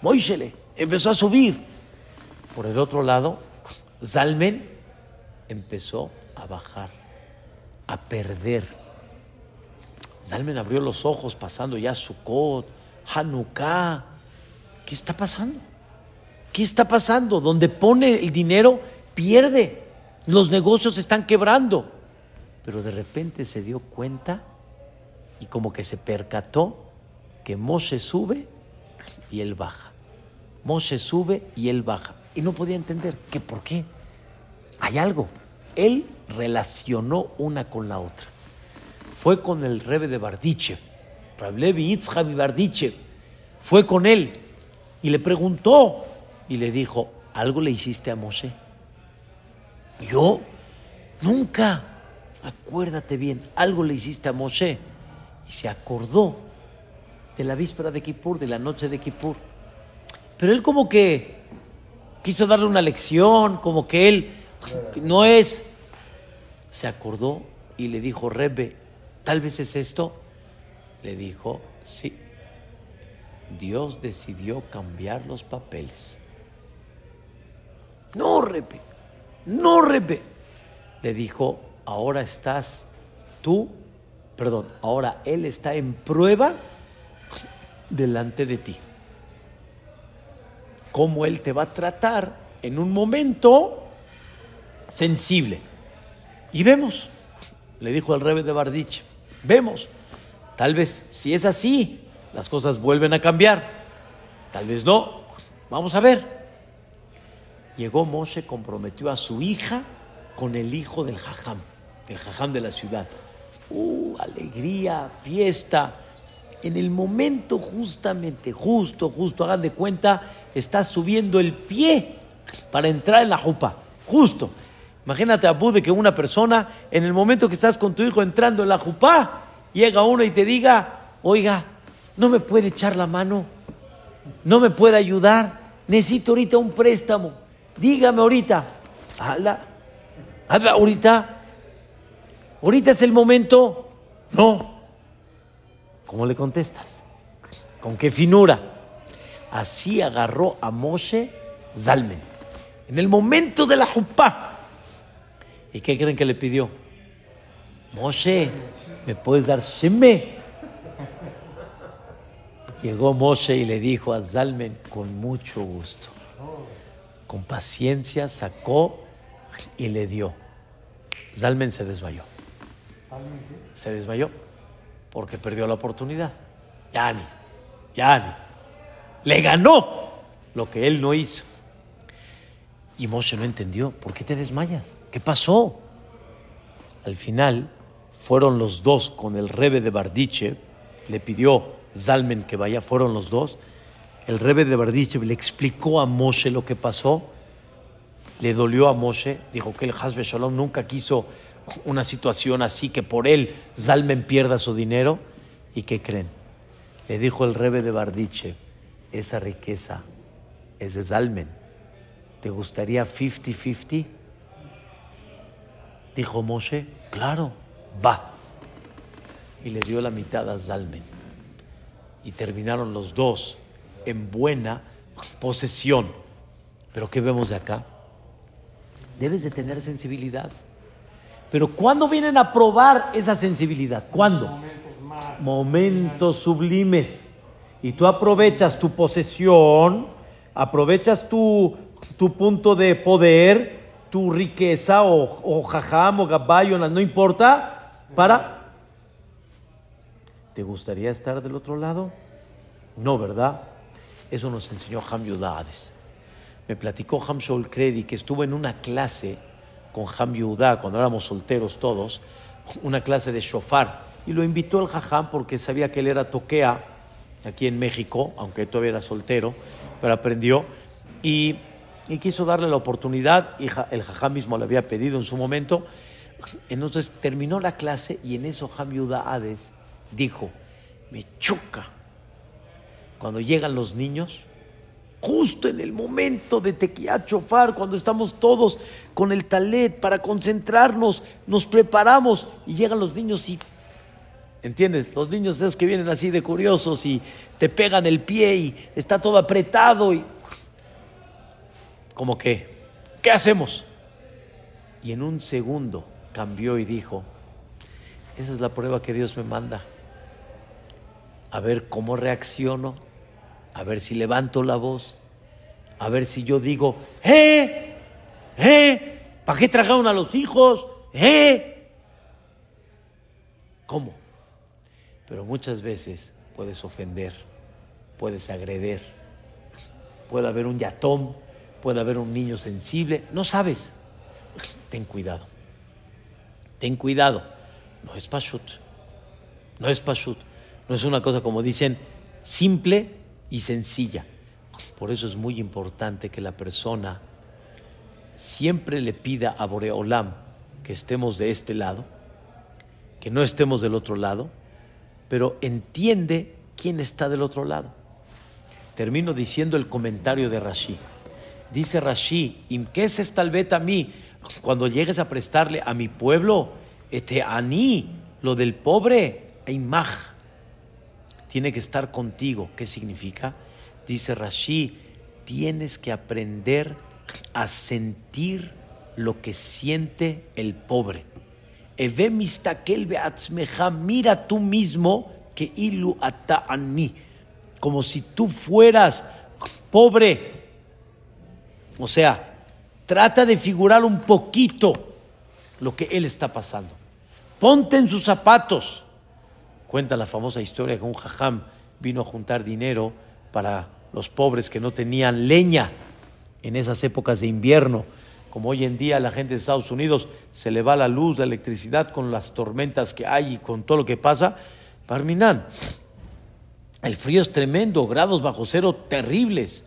Moisele empezó a subir. Por el otro lado, Zalmen empezó a bajar, a perder. Zalmen abrió los ojos pasando ya Sukkot, Hanukkah. ¿Qué está pasando? ¿Qué está pasando? Donde pone el dinero, pierde. Los negocios están quebrando. Pero de repente se dio cuenta y como que se percató que Moshe sube y él baja. Moshe sube y él baja. Y no podía entender que por qué. Hay algo. Él relacionó una con la otra. Fue con el rebe de Bardichev, Rablevi Itzhak Bardichev. Fue con él y le preguntó y le dijo, ¿algo le hiciste a Moshe? Yo nunca, acuérdate bien, algo le hiciste a Moshe. Y se acordó de la víspera de Kippur, de la noche de Kippur. Pero él como que quiso darle una lección, como que él no es. Se acordó y le dijo, Rebe, tal vez es esto. Le dijo, sí. Dios decidió cambiar los papeles. No, Rebe no, Rebe. Le dijo, ahora estás tú, perdón, ahora Él está en prueba delante de ti. Cómo Él te va a tratar en un momento sensible. Y vemos, le dijo el Rebe de Bardich, vemos, tal vez si es así, las cosas vuelven a cambiar. Tal vez no. Vamos a ver llegó Moshe, comprometió a su hija con el hijo del jajam, el jajam de la ciudad. Uh, alegría, fiesta. En el momento justamente, justo, justo, hagan de cuenta, está subiendo el pie para entrar en la jupa. Justo. Imagínate, Abu, de que una persona, en el momento que estás con tu hijo entrando en la jupa, llega uno y te diga, oiga, ¿no me puede echar la mano? ¿No me puede ayudar? Necesito ahorita un préstamo. Dígame ahorita. Habla. Habla ahorita. Ahorita es el momento. No. ¿Cómo le contestas? ¿Con qué finura? Así agarró a Moshe Zalmen. En el momento de la jupá. ¿Y qué creen que le pidió? Moshe, ¿me puedes dar sheme? Llegó Moshe y le dijo a Zalmen con mucho gusto. Con paciencia sacó y le dio. Zalmen se desmayó. Se desmayó porque perdió la oportunidad. Yani, Yani. Le ganó lo que él no hizo. Y Moshe no entendió. ¿Por qué te desmayas? ¿Qué pasó? Al final fueron los dos con el rebe de Bardiche. Le pidió Zalmen que vaya. Fueron los dos. El rebe de Bardiche le explicó a Moshe lo que pasó. Le dolió a Moshe. Dijo que el Hasbe Shalom nunca quiso una situación así que por él Zalmen pierda su dinero. ¿Y qué creen? Le dijo el rebe de Bardiche, esa riqueza es de Zalmen. ¿Te gustaría 50-50? Dijo Moshe, claro, va. Y le dio la mitad a Zalmen. Y terminaron los dos en buena posesión. Pero ¿qué vemos de acá? Debes de tener sensibilidad. Pero ¿cuándo vienen a probar esa sensibilidad? ¿Cuándo? Momentos sublimes. Y tú aprovechas tu posesión, aprovechas tu, tu punto de poder, tu riqueza o, jajam o gabayo, no importa, para... ¿Te gustaría estar del otro lado? No, ¿verdad? Eso nos enseñó Ham Yudades. Me platicó Ham Shaul Kredi que estuvo en una clase con Ham Yudá cuando éramos solteros todos, una clase de shofar. Y lo invitó el jajam porque sabía que él era toquea aquí en México, aunque todavía era soltero, pero aprendió. Y, y quiso darle la oportunidad, y el jajam mismo le había pedido en su momento. Entonces terminó la clase y en eso Ham Yudá Hades dijo, me choca cuando llegan los niños, justo en el momento de tequía chofar, cuando estamos todos con el talet para concentrarnos, nos preparamos y llegan los niños y, ¿entiendes? Los niños esos que vienen así de curiosos y te pegan el pie y está todo apretado y, como que, ¿qué hacemos? Y en un segundo cambió y dijo, esa es la prueba que Dios me manda. A ver cómo reacciono a ver si levanto la voz, a ver si yo digo, ¡eh! ¡eh! ¿Para qué trajeron a los hijos? ¡eh! ¿Cómo? Pero muchas veces puedes ofender, puedes agreder, puede haber un yatón, puede haber un niño sensible, no sabes. Ten cuidado, ten cuidado. No es pashut, no es pashut, no es una cosa como dicen simple y sencilla. Por eso es muy importante que la persona siempre le pida a Boreolam que estemos de este lado, que no estemos del otro lado, pero entiende quién está del otro lado. Termino diciendo el comentario de Rashi. Dice Rashi, Imkesef tal vez a mí, cuando llegues a prestarle a mi pueblo, este aní, lo del pobre, imaj, tiene que estar contigo. ¿Qué significa? Dice Rashi, tienes que aprender a sentir lo que siente el pobre. Eve mira tú mismo que ilu mí como si tú fueras pobre. O sea, trata de figurar un poquito lo que él está pasando. Ponte en sus zapatos. Cuenta la famosa historia que un jajam vino a juntar dinero para los pobres que no tenían leña en esas épocas de invierno. Como hoy en día la gente de Estados Unidos se le va la luz, la electricidad con las tormentas que hay y con todo lo que pasa. Parminan, el frío es tremendo, grados bajo cero terribles.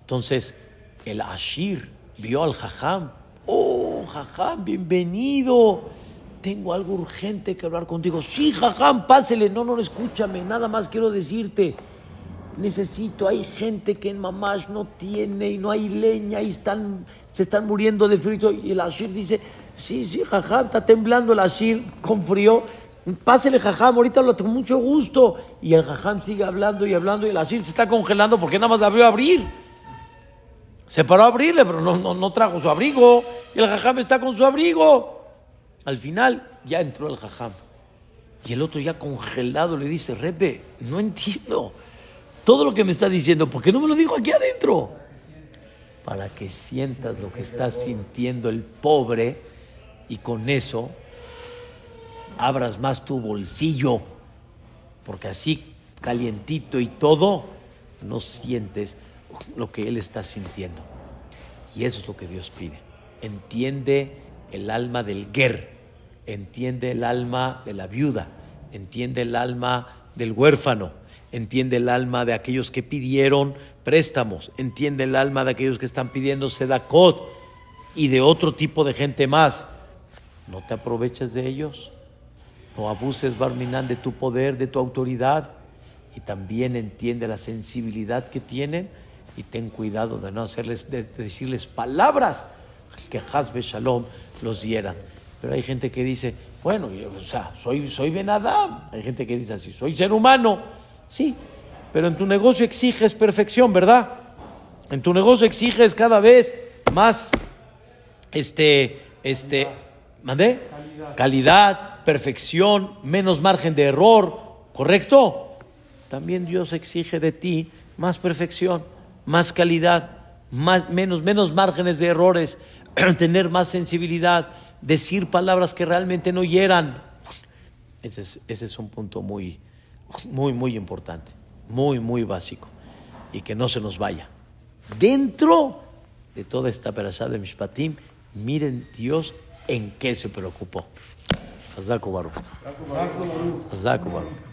Entonces, el Ashir vio al Jajam. Oh, Jajam, bienvenido tengo algo urgente que hablar contigo. Sí, jajam, pásele. No, no, escúchame, nada más quiero decirte. Necesito, hay gente que en Mamash no tiene y no hay leña y están, se están muriendo de frío. Y el Ashir dice, sí, sí, jajam, está temblando el Ashir con frío. Pásele, jajam, ahorita lo tengo mucho gusto. Y el jajam sigue hablando y hablando y el asir se está congelando porque nada más abrió a abrir. Se paró a abrirle, pero no, no, no trajo su abrigo. Y el jajam está con su abrigo. Al final ya entró el jajam. Y el otro ya congelado le dice, Repe, no entiendo todo lo que me está diciendo, ¿por qué no me lo dijo aquí adentro? Para que sientas lo que está sintiendo el pobre y con eso abras más tu bolsillo, porque así calientito y todo, no sientes lo que Él está sintiendo. Y eso es lo que Dios pide. Entiende el alma del guer, entiende el alma de la viuda, entiende el alma del huérfano, entiende el alma de aquellos que pidieron préstamos, entiende el alma de aquellos que están pidiendo sedacot y de otro tipo de gente más. No te aproveches de ellos, no abuses, Barminán, de tu poder, de tu autoridad. Y también entiende la sensibilidad que tienen y ten cuidado de no hacerles, de, decirles palabras. Que Hasbe Shalom los dieran. Pero hay gente que dice, bueno, o sea, soy, soy Ben Adam. Hay gente que dice así, soy ser humano. Sí, pero en tu negocio exiges perfección, ¿verdad? En tu negocio exiges cada vez más, este, este, ¿mandé? Calidad. Calidad, perfección, menos margen de error, ¿correcto? También Dios exige de ti más perfección más calidad, más, menos, menos márgenes de errores, tener más sensibilidad, decir palabras que realmente no hieran. Ese es, ese es un punto muy, muy, muy importante, muy, muy básico y que no se nos vaya. Dentro de toda esta perashá de Mishpatim, miren Dios en qué se preocupó. Baruch. Baruch.